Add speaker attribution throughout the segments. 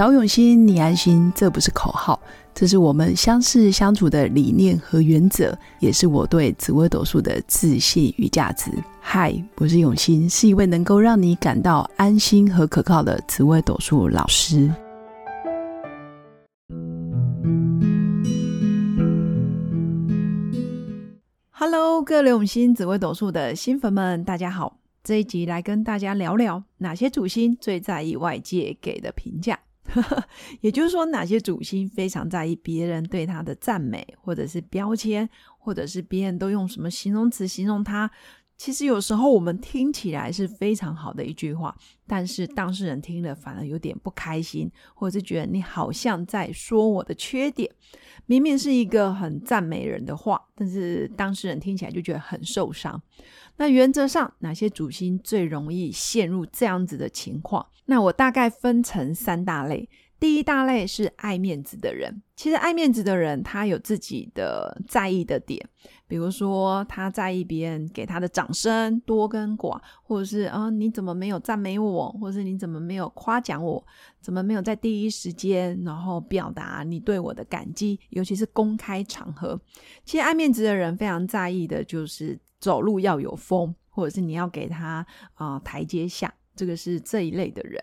Speaker 1: 找永新，你安心，这不是口号，这是我们相识相处的理念和原则，也是我对紫微斗数的自信与价值。嗨，我是永新，是一位能够让你感到安心和可靠的紫微斗数老师。Hello，各位永新紫微斗数的新粉们，大家好。这一集来跟大家聊聊哪些主星最在意外界给的评价，也就是说，哪些主星非常在意别人对他的赞美，或者是标签，或者是别人都用什么形容词形容他。其实有时候我们听起来是非常好的一句话，但是当事人听了反而有点不开心，或者是觉得你好像在说我的缺点。明明是一个很赞美人的话，但是当事人听起来就觉得很受伤。那原则上，哪些主心最容易陷入这样子的情况？那我大概分成三大类。第一大类是爱面子的人。其实爱面子的人，他有自己的在意的点，比如说他在意别人给他的掌声多跟寡，或者是啊你怎么没有赞美我，或者是你怎么没有夸奖我，怎么没有在第一时间然后表达你对我的感激，尤其是公开场合。其实爱面子的人非常在意的就是走路要有风，或者是你要给他啊台阶下。这个是这一类的人，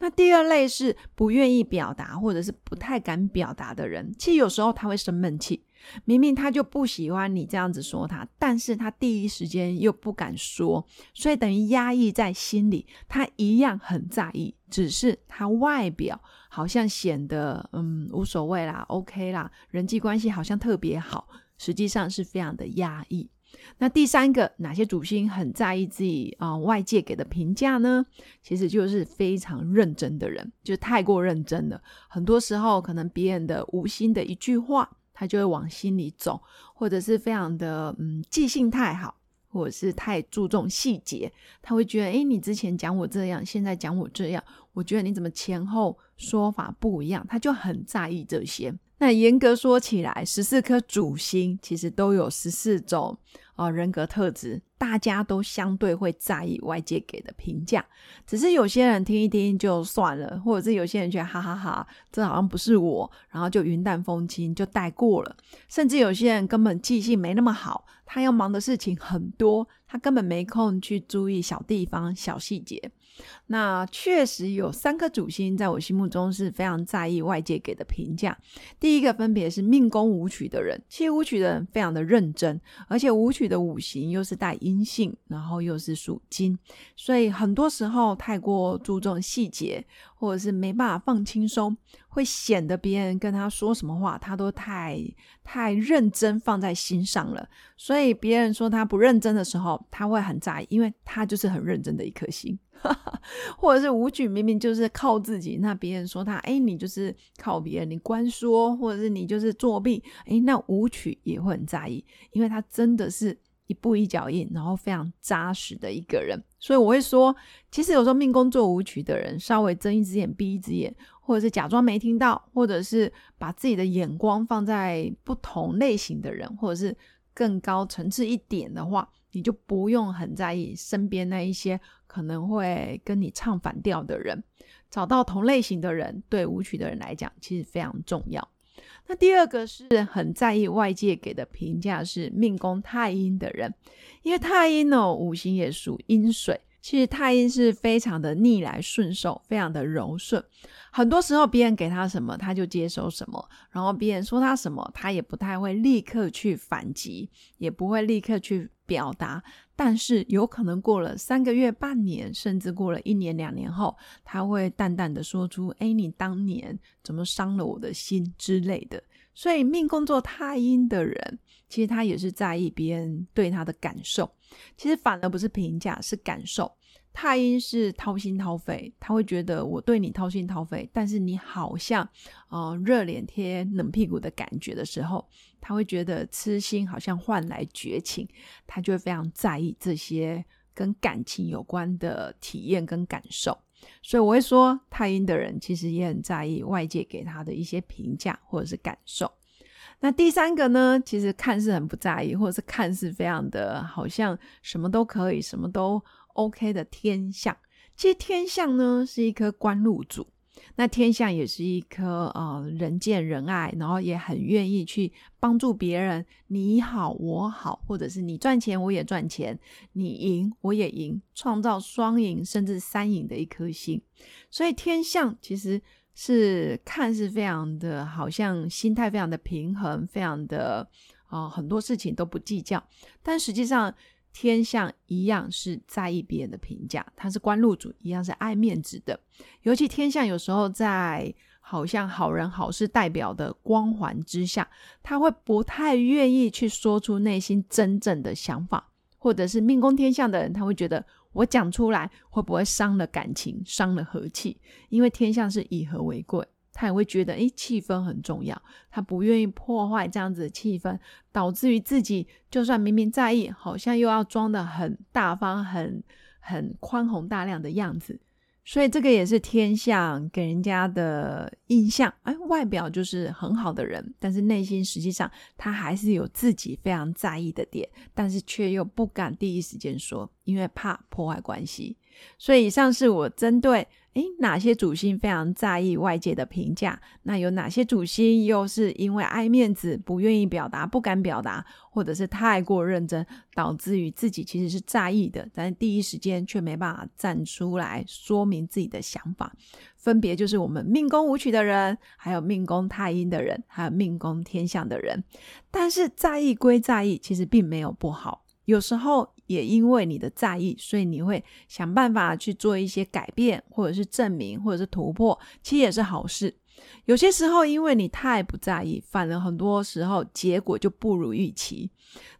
Speaker 1: 那第二类是不愿意表达或者是不太敢表达的人。其实有时候他会生闷气，明明他就不喜欢你这样子说他，但是他第一时间又不敢说，所以等于压抑在心里。他一样很在意，只是他外表好像显得嗯无所谓啦，OK 啦，人际关系好像特别好，实际上是非常的压抑。那第三个，哪些主星很在意自己啊外界给的评价呢？其实就是非常认真的人，就太过认真了。很多时候，可能别人的无心的一句话，他就会往心里走，或者是非常的嗯记性太好，或者是太注重细节，他会觉得，哎，你之前讲我这样，现在讲我这样，我觉得你怎么前后说法不一样，他就很在意这些。那严格说起来，十四颗主星其实都有十四种啊人格特质，大家都相对会在意外界给的评价。只是有些人听一听就算了，或者是有些人觉得哈哈哈，这好像不是我，然后就云淡风轻就带过了。甚至有些人根本记性没那么好，他要忙的事情很多，他根本没空去注意小地方、小细节。那确实有三颗主星在我心目中是非常在意外界给的评价。第一个分别是命宫舞曲的人，其实舞曲的人非常的认真，而且舞曲的五行又是带阴性，然后又是属金，所以很多时候太过注重细节，或者是没办法放轻松，会显得别人跟他说什么话，他都太太认真放在心上了。所以别人说他不认真的时候，他会很在意，因为他就是很认真的一颗心。或者是舞曲明明就是靠自己，那别人说他，哎，你就是靠别人，你官说，或者是你就是作弊，哎，那舞曲也会很在意，因为他真的是一步一脚印，然后非常扎实的一个人。所以我会说，其实有时候命宫做舞曲的人，稍微睁一只眼闭一只眼，或者是假装没听到，或者是把自己的眼光放在不同类型的人，或者是更高层次一点的话。你就不用很在意身边那一些可能会跟你唱反调的人，找到同类型的人，对舞曲的人来讲其实非常重要。那第二个是很在意外界给的评价，是命宫太阴的人，因为太阴呢五行也属阴水。其实太阴是非常的逆来顺受，非常的柔顺。很多时候别人给他什么，他就接收什么；然后别人说他什么，他也不太会立刻去反击，也不会立刻去表达。但是有可能过了三个月、半年，甚至过了一年、两年后，他会淡淡的说出：“哎，你当年怎么伤了我的心之类的。”所以命宫作太阴的人，其实他也是在意别人对他的感受。其实反而不是评价，是感受。太阴是掏心掏肺，他会觉得我对你掏心掏肺，但是你好像，呃，热脸贴冷屁股的感觉的时候，他会觉得痴心好像换来绝情，他就会非常在意这些跟感情有关的体验跟感受。所以我会说，太阴的人其实也很在意外界给他的一些评价或者是感受。那第三个呢，其实看似很不在意，或者是看似非常的好像什么都可以，什么都 OK 的天象。其实天象呢是一颗官禄主，那天象也是一颗呃人见人爱，然后也很愿意去帮助别人，你好我好，或者是你赚钱我也赚钱，你赢我也赢，创造双赢甚至三赢的一颗星。所以天象其实是看似非常的，好像心态非常的平衡，非常的啊很多事情都不计较，但实际上。天象一样是在意别人的评价，他是官禄主，一样是爱面子的。尤其天象有时候在好像好人好事代表的光环之下，他会不太愿意去说出内心真正的想法，或者是命宫天象的人，他会觉得我讲出来会不会伤了感情，伤了和气？因为天象是以和为贵。他也会觉得，哎，气氛很重要，他不愿意破坏这样子的气氛，导致于自己就算明明在意，好像又要装的很大方、很很宽宏大量的样子。所以这个也是天象给人家的印象，哎，外表就是很好的人，但是内心实际上他还是有自己非常在意的点，但是却又不敢第一时间说，因为怕破坏关系。所以以上是我针对。诶，哪些主星非常在意外界的评价？那有哪些主星又是因为爱面子，不愿意表达，不敢表达，或者是太过认真，导致于自己其实是在意的，但第一时间却没办法站出来说明自己的想法。分别就是我们命宫舞曲的人，还有命宫太阴的人，还有命宫天象的人。但是在意归在意，其实并没有不好，有时候。也因为你的在意，所以你会想办法去做一些改变，或者是证明，或者是突破，其实也是好事。有些时候，因为你太不在意，反而很多时候结果就不如预期。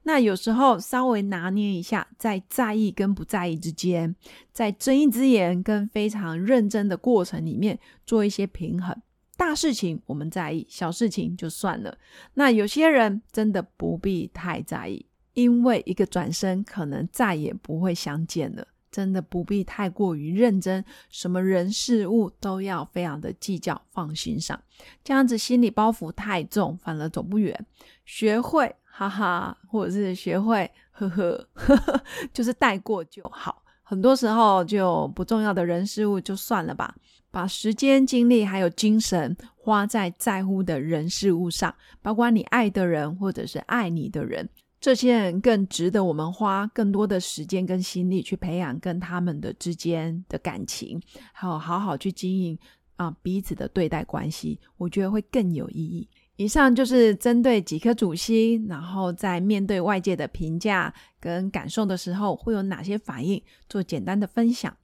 Speaker 1: 那有时候稍微拿捏一下，在在意跟不在意之间，在睁一只眼跟非常认真的过程里面做一些平衡。大事情我们在意，小事情就算了。那有些人真的不必太在意。因为一个转身，可能再也不会相见了。真的不必太过于认真，什么人事物都要非常的计较，放心上。这样子心理包袱太重，反而走不远。学会哈哈，或者是学会呵呵呵呵，就是带过就好。很多时候就不重要的人事物就算了吧，把时间、精力还有精神花在在乎的人事物上，包括你爱的人或者是爱你的人。这些人更值得我们花更多的时间跟心力去培养跟他们的之间的感情，还有好好去经营啊彼此的对待关系，我觉得会更有意义。以上就是针对几颗主星，然后在面对外界的评价跟感受的时候，会有哪些反应，做简单的分享。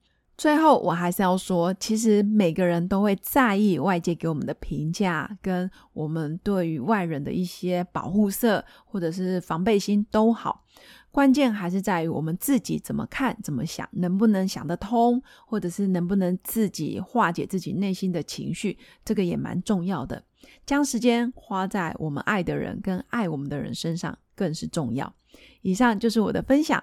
Speaker 1: 最后，我还是要说，其实每个人都会在意外界给我们的评价，跟我们对于外人的一些保护色或者是防备心都好。关键还是在于我们自己怎么看、怎么想，能不能想得通，或者是能不能自己化解自己内心的情绪，这个也蛮重要的。将时间花在我们爱的人跟爱我们的人身上，更是重要。以上就是我的分享。